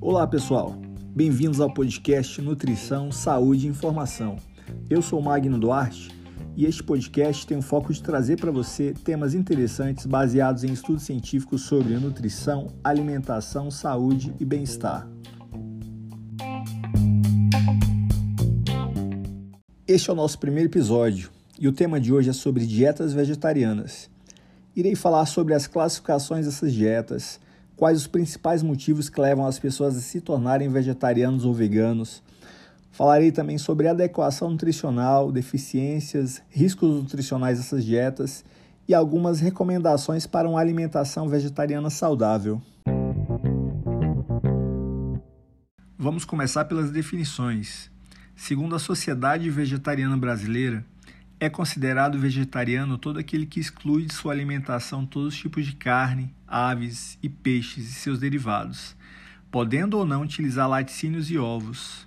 Olá pessoal, bem-vindos ao podcast Nutrição, Saúde e Informação. Eu sou Magno Duarte e este podcast tem o foco de trazer para você temas interessantes baseados em estudos científicos sobre nutrição, alimentação, saúde e bem-estar. Este é o nosso primeiro episódio e o tema de hoje é sobre dietas vegetarianas. Irei falar sobre as classificações dessas dietas, quais os principais motivos que levam as pessoas a se tornarem vegetarianos ou veganos Falarei também sobre adequação nutricional, deficiências, riscos nutricionais dessas dietas e algumas recomendações para uma alimentação vegetariana saudável. Vamos começar pelas definições. Segundo a Sociedade Vegetariana Brasileira, é considerado vegetariano todo aquele que exclui de sua alimentação todos os tipos de carne, aves e peixes e seus derivados, podendo ou não utilizar laticínios e ovos,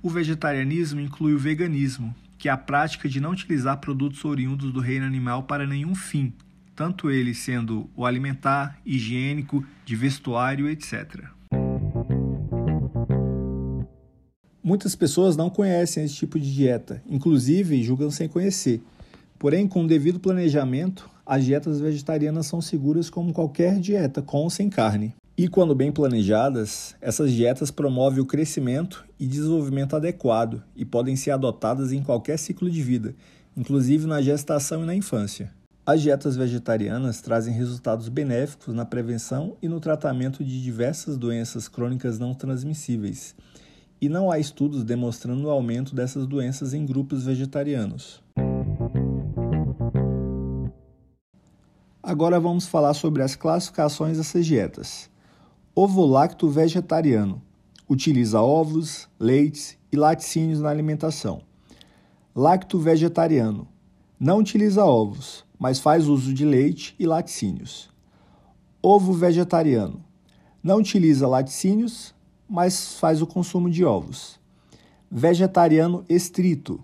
o vegetarianismo inclui o veganismo, que é a prática de não utilizar produtos oriundos do reino animal para nenhum fim, tanto ele sendo o alimentar, higiênico, de vestuário, etc. Muitas pessoas não conhecem esse tipo de dieta, inclusive julgam sem conhecer. Porém, com o devido planejamento, as dietas vegetarianas são seguras como qualquer dieta, com ou sem carne. E quando bem planejadas, essas dietas promovem o crescimento e desenvolvimento adequado e podem ser adotadas em qualquer ciclo de vida, inclusive na gestação e na infância. As dietas vegetarianas trazem resultados benéficos na prevenção e no tratamento de diversas doenças crônicas não transmissíveis, e não há estudos demonstrando o aumento dessas doenças em grupos vegetarianos. Agora vamos falar sobre as classificações dessas dietas. Ovo-lacto vegetariano. Utiliza ovos, leites e laticínios na alimentação. Lacto vegetariano. Não utiliza ovos, mas faz uso de leite e laticínios. Ovo vegetariano. Não utiliza laticínios, mas faz o consumo de ovos. Vegetariano estrito.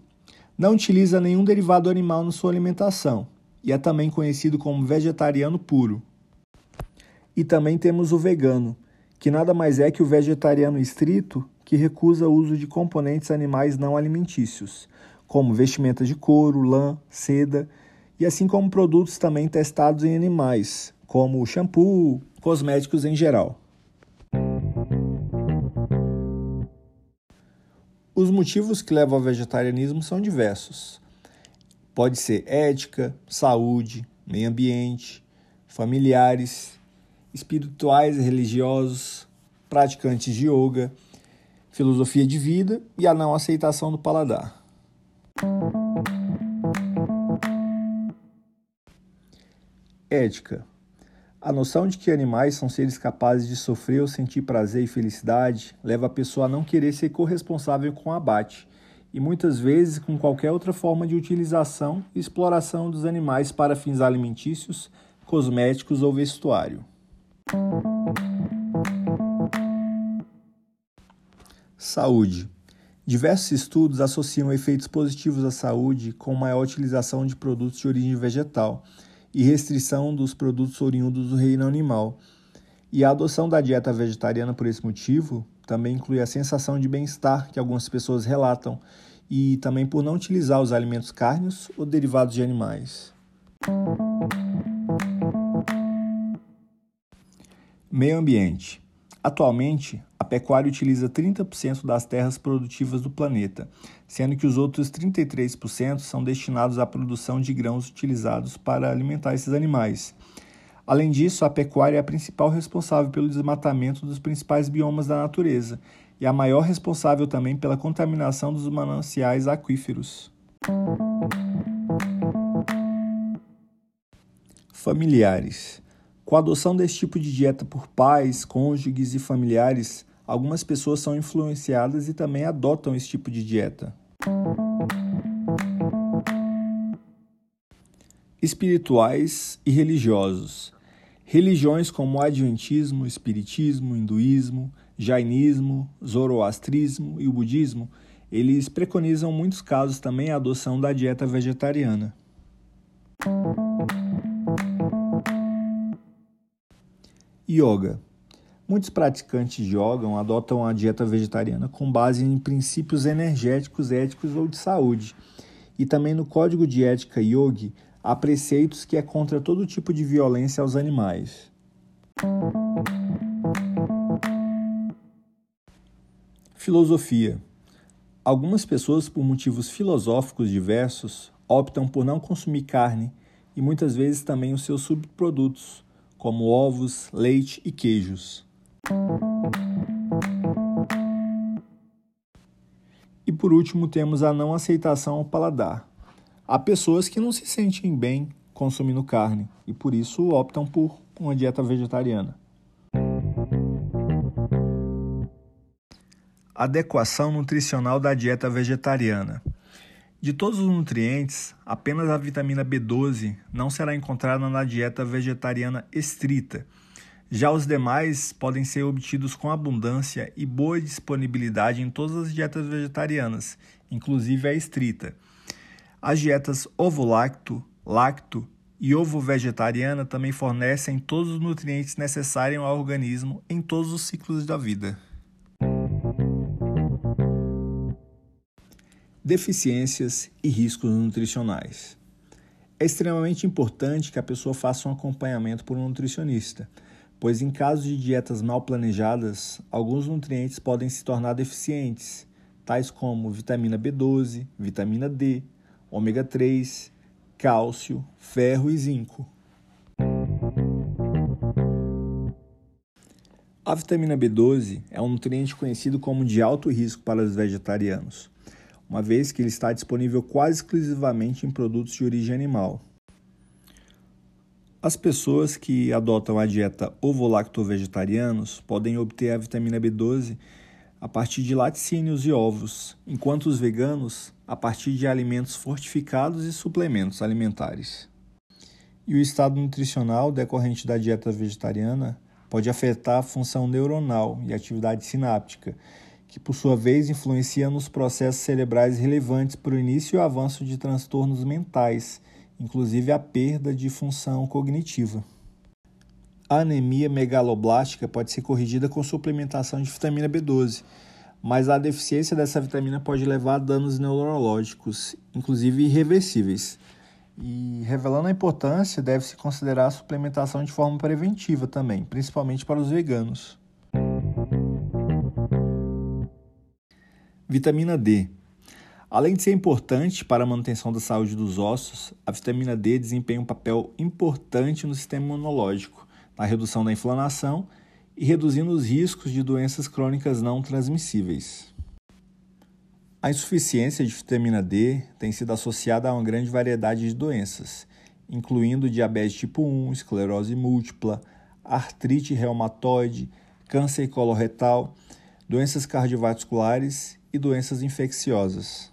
Não utiliza nenhum derivado animal na sua alimentação e é também conhecido como vegetariano puro. E também temos o vegano, que nada mais é que o vegetariano estrito que recusa o uso de componentes animais não alimentícios, como vestimentas de couro, lã, seda, e assim como produtos também testados em animais, como shampoo, cosméticos em geral. Os motivos que levam ao vegetarianismo são diversos. Pode ser ética, saúde, meio ambiente, familiares, espirituais e religiosos, praticantes de yoga, filosofia de vida e a não aceitação do paladar. Ética. A noção de que animais são seres capazes de sofrer ou sentir prazer e felicidade leva a pessoa a não querer ser corresponsável com o abate e muitas vezes com qualquer outra forma de utilização e exploração dos animais para fins alimentícios, cosméticos ou vestuário. Saúde. Diversos estudos associam efeitos positivos à saúde com maior utilização de produtos de origem vegetal e restrição dos produtos oriundos do reino animal. E a adoção da dieta vegetariana por esse motivo também inclui a sensação de bem-estar que algumas pessoas relatam e também por não utilizar os alimentos cárneos ou derivados de animais. Meio ambiente. Atualmente, pecuária utiliza 30% das terras produtivas do planeta, sendo que os outros 33% são destinados à produção de grãos utilizados para alimentar esses animais. Além disso, a pecuária é a principal responsável pelo desmatamento dos principais biomas da natureza e a maior responsável também pela contaminação dos mananciais aquíferos. Familiares. Com a adoção desse tipo de dieta por pais, cônjuges e familiares, algumas pessoas são influenciadas e também adotam esse tipo de dieta. Espirituais e religiosos. Religiões como o Adventismo, Espiritismo, Hinduísmo, Jainismo, Zoroastrismo e o Budismo, eles preconizam muitos casos também a adoção da dieta vegetariana. Yoga. Muitos praticantes de yoga adotam a dieta vegetariana com base em princípios energéticos, éticos ou de saúde. E também no Código de Ética Yogi há preceitos que é contra todo tipo de violência aos animais. Filosofia. Algumas pessoas, por motivos filosóficos diversos, optam por não consumir carne e muitas vezes também os seus subprodutos, como ovos, leite e queijos. E por último, temos a não aceitação ao paladar. Há pessoas que não se sentem bem consumindo carne e por isso optam por uma dieta vegetariana. Adequação nutricional da dieta vegetariana. De todos os nutrientes, apenas a vitamina B12 não será encontrada na dieta vegetariana estrita. Já os demais podem ser obtidos com abundância e boa disponibilidade em todas as dietas vegetarianas, inclusive a estrita. As dietas ovo-lacto, lacto e ovo-vegetariana também fornecem todos os nutrientes necessários ao organismo em todos os ciclos da vida. deficiências e riscos nutricionais. É extremamente importante que a pessoa faça um acompanhamento por um nutricionista, pois em caso de dietas mal planejadas, alguns nutrientes podem se tornar deficientes, tais como vitamina B12, vitamina D, ômega 3, cálcio, ferro e zinco. A vitamina B12 é um nutriente conhecido como de alto risco para os vegetarianos uma vez que ele está disponível quase exclusivamente em produtos de origem animal. As pessoas que adotam a dieta ovo-lacto-vegetarianos podem obter a vitamina B12 a partir de laticínios e ovos, enquanto os veganos a partir de alimentos fortificados e suplementos alimentares. E o estado nutricional decorrente da dieta vegetariana pode afetar a função neuronal e atividade sináptica, que por sua vez influencia nos processos cerebrais relevantes para o início e o avanço de transtornos mentais, inclusive a perda de função cognitiva. A anemia megaloblástica pode ser corrigida com suplementação de vitamina B12, mas a deficiência dessa vitamina pode levar a danos neurológicos, inclusive irreversíveis. E revelando a importância, deve-se considerar a suplementação de forma preventiva também, principalmente para os veganos. Vitamina D. Além de ser importante para a manutenção da saúde dos ossos, a vitamina D desempenha um papel importante no sistema imunológico, na redução da inflamação e reduzindo os riscos de doenças crônicas não transmissíveis. A insuficiência de vitamina D tem sido associada a uma grande variedade de doenças, incluindo diabetes tipo 1, esclerose múltipla, artrite reumatoide, câncer coloretal, doenças cardiovasculares e doenças infecciosas.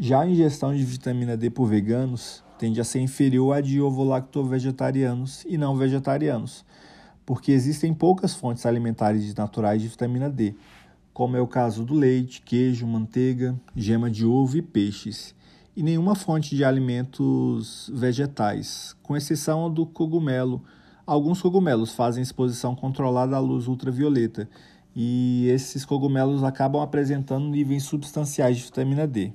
Já a ingestão de vitamina D por veganos tende a ser inferior à de ovo-lacto-vegetarianos e não vegetarianos, porque existem poucas fontes alimentares naturais de vitamina D, como é o caso do leite, queijo, manteiga, gema de ovo e peixes, e nenhuma fonte de alimentos vegetais, com exceção do cogumelo. Alguns cogumelos fazem exposição controlada à luz ultravioleta e esses cogumelos acabam apresentando níveis substanciais de vitamina D.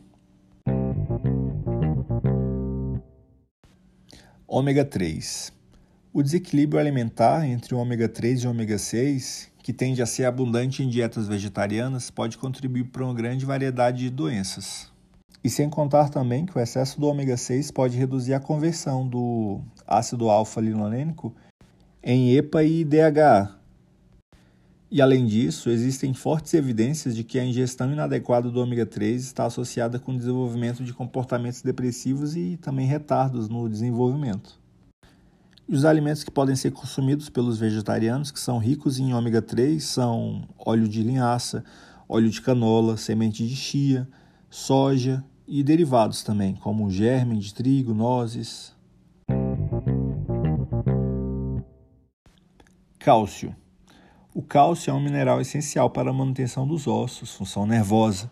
Ômega 3. O desequilíbrio alimentar entre o ômega 3 e o ômega 6, que tende a ser abundante em dietas vegetarianas, pode contribuir para uma grande variedade de doenças. E sem contar também que o excesso do ômega 6 pode reduzir a conversão do ácido alfa-linolênico em EPA e DHA, e além disso, existem fortes evidências de que a ingestão inadequada do ômega 3 está associada com o desenvolvimento de comportamentos depressivos e também retardos no desenvolvimento. E os alimentos que podem ser consumidos pelos vegetarianos, que são ricos em ômega 3, são óleo de linhaça, óleo de canola, semente de chia, soja e derivados também, como germe de trigo, nozes. Cálcio. O cálcio é um mineral essencial para a manutenção dos ossos, função nervosa,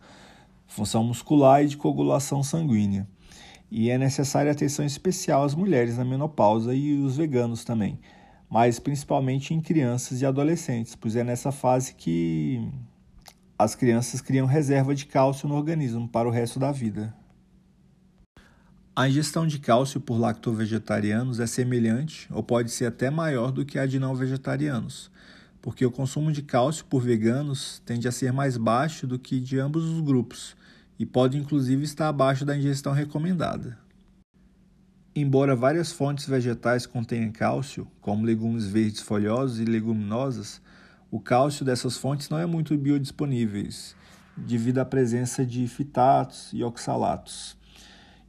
função muscular e de coagulação sanguínea. E é necessária atenção especial às mulheres na menopausa e os veganos também, mas principalmente em crianças e adolescentes, pois é nessa fase que as crianças criam reserva de cálcio no organismo para o resto da vida. A ingestão de cálcio por lactovegetarianos é semelhante ou pode ser até maior do que a de não vegetarianos, porque o consumo de cálcio por veganos tende a ser mais baixo do que de ambos os grupos e pode inclusive estar abaixo da ingestão recomendada. Embora várias fontes vegetais contenham cálcio, como legumes verdes folhosos e leguminosas, o cálcio dessas fontes não é muito biodisponíveis, devido à presença de fitatos e oxalatos.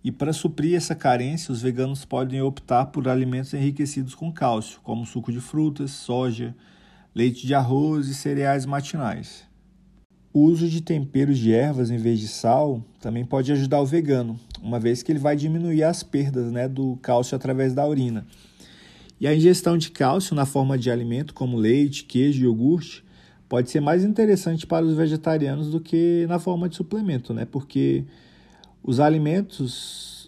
E para suprir essa carência, os veganos podem optar por alimentos enriquecidos com cálcio, como suco de frutas, soja, leite de arroz e cereais matinais. O uso de temperos de ervas em vez de sal também pode ajudar o vegano, uma vez que ele vai diminuir as perdas né, do cálcio através da urina. E a ingestão de cálcio na forma de alimento, como leite, queijo e iogurte, pode ser mais interessante para os vegetarianos do que na forma de suplemento, né? Porque os alimentos,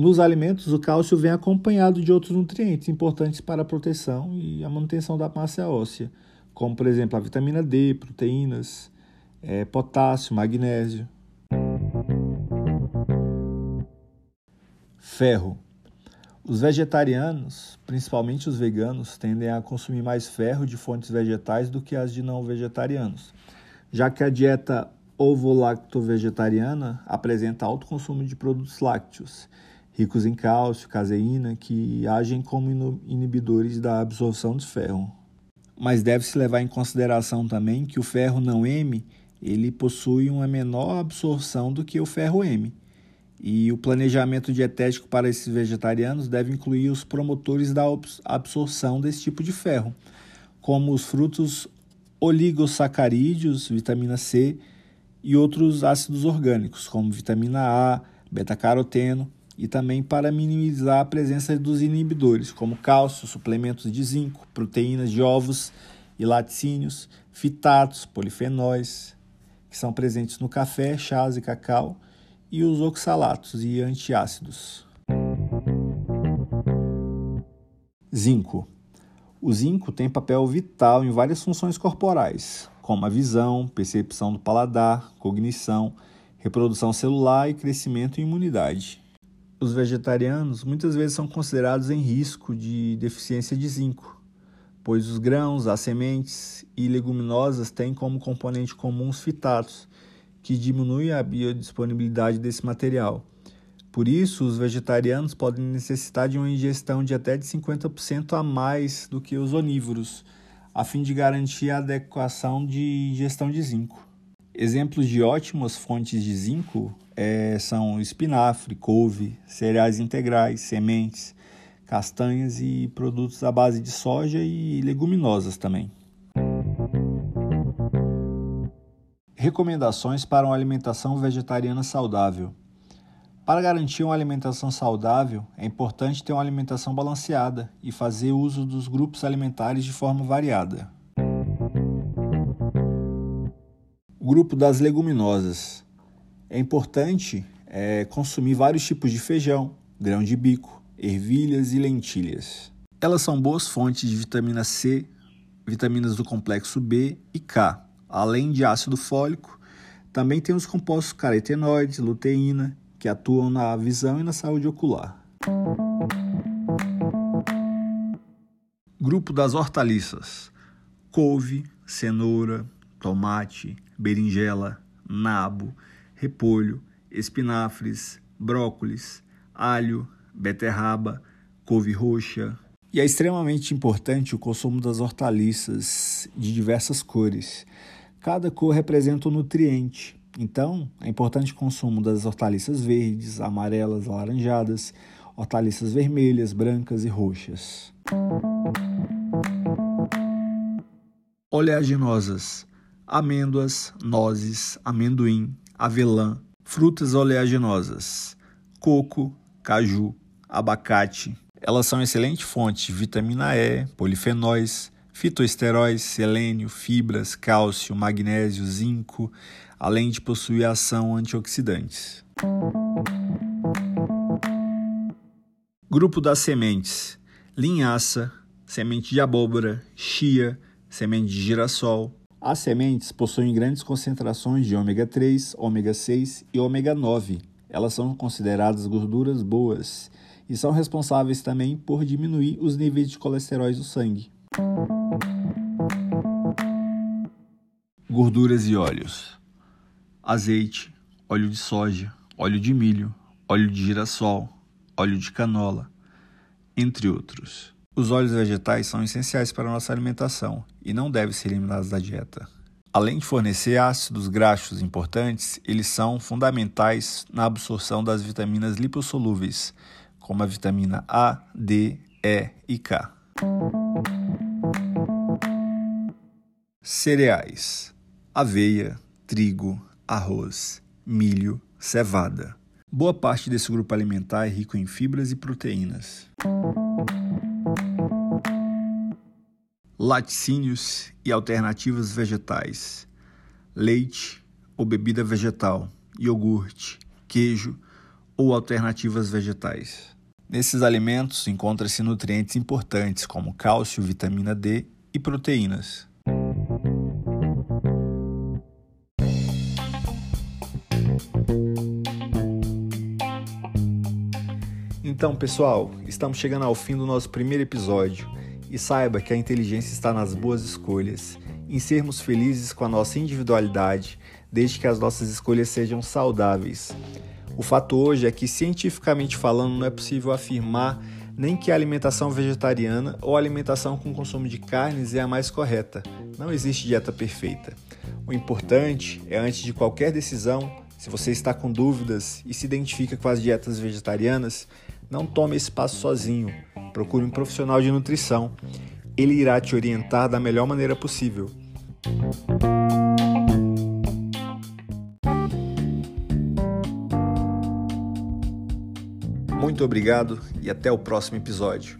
nos alimentos, o cálcio vem acompanhado de outros nutrientes importantes para a proteção e a manutenção da massa óssea, como por exemplo a vitamina D, proteínas, é, potássio, magnésio. Ferro. Os vegetarianos, principalmente os veganos, tendem a consumir mais ferro de fontes vegetais do que as de não vegetarianos, já que a dieta ovo-lacto-vegetariana apresenta alto consumo de produtos lácteos, ricos em cálcio, caseína, que agem como inibidores da absorção de ferro. Mas deve-se levar em consideração também que o ferro não M ele possui uma menor absorção do que o ferro M. E o planejamento dietético para esses vegetarianos deve incluir os promotores da absorção desse tipo de ferro, como os frutos oligosacarídeos, vitamina C e outros ácidos orgânicos, como vitamina A, beta-caroteno, e também para minimizar a presença dos inibidores, como cálcio, suplementos de zinco, proteínas de ovos e laticínios, fitatos, polifenóis, que são presentes no café, chás e cacau, e os oxalatos e antiácidos. Zinco. O zinco tem papel vital em várias funções corporais, como a visão, percepção do paladar, cognição, reprodução celular e crescimento e imunidade. Os vegetarianos muitas vezes são considerados em risco de deficiência de zinco, pois os grãos, as sementes e leguminosas têm como componente comum os fitatos, que diminuem a biodisponibilidade desse material. Por isso, os vegetarianos podem necessitar de uma ingestão de até de 50% a mais do que os onívoros, a fim de garantir a adequação de ingestão de zinco. Exemplos de ótimas fontes de zinco é, são espinafre, couve, cereais integrais, sementes, castanhas e produtos à base de soja e leguminosas também. Recomendações para uma alimentação vegetariana saudável. Para garantir uma alimentação saudável, é importante ter uma alimentação balanceada e fazer uso dos grupos alimentares de forma variada. O grupo das leguminosas. É importante é, consumir vários tipos de feijão, grão de bico, ervilhas e lentilhas. Elas são boas fontes de vitamina C, vitaminas do complexo B e K, além de ácido fólico. Também tem os compostos carotenoides, luteína, que atuam na visão e na saúde ocular. Grupo das hortaliças: couve, cenoura, tomate, berinjela, nabo, repolho, espinafres, brócolis, alho, beterraba, couve roxa. E é extremamente importante o consumo das hortaliças de diversas cores. Cada cor representa um nutriente. Então, é importante o consumo das hortaliças verdes, amarelas, alaranjadas, hortaliças vermelhas, brancas e roxas. Oleaginosas: amêndoas, nozes, amendoim, avelã, frutas oleaginosas, coco, caju, abacate. Elas são excelente fonte de vitamina E, polifenóis, fitoesteróis, selênio, fibras, cálcio, magnésio, zinco, além de possuir ação antioxidantes. Grupo das sementes: linhaça, semente de abóbora, chia, semente de girassol. As sementes possuem grandes concentrações de ômega 3, ômega 6 e ômega 9. Elas são consideradas gorduras boas e são responsáveis também por diminuir os níveis de colesterol no sangue. Gorduras e óleos: azeite, óleo de soja, óleo de milho, óleo de girassol, óleo de canola, entre outros. Os óleos vegetais são essenciais para a nossa alimentação e não devem ser eliminados da dieta. Além de fornecer ácidos graxos importantes, eles são fundamentais na absorção das vitaminas lipossolúveis, como a vitamina A, D, E e K. Cereais: aveia, trigo, arroz, milho, cevada. Boa parte desse grupo alimentar é rico em fibras e proteínas. Laticínios e alternativas vegetais: leite ou bebida vegetal, iogurte, queijo ou alternativas vegetais. Nesses alimentos encontram-se nutrientes importantes como cálcio, vitamina D e proteínas. Então, pessoal, estamos chegando ao fim do nosso primeiro episódio e saiba que a inteligência está nas boas escolhas, em sermos felizes com a nossa individualidade, desde que as nossas escolhas sejam saudáveis. O fato hoje é que, cientificamente falando, não é possível afirmar nem que a alimentação vegetariana ou alimentação com consumo de carnes é a mais correta. Não existe dieta perfeita. O importante é, antes de qualquer decisão, se você está com dúvidas e se identifica com as dietas vegetarianas, não tome esse passo sozinho. Procure um profissional de nutrição. Ele irá te orientar da melhor maneira possível. Muito obrigado e até o próximo episódio.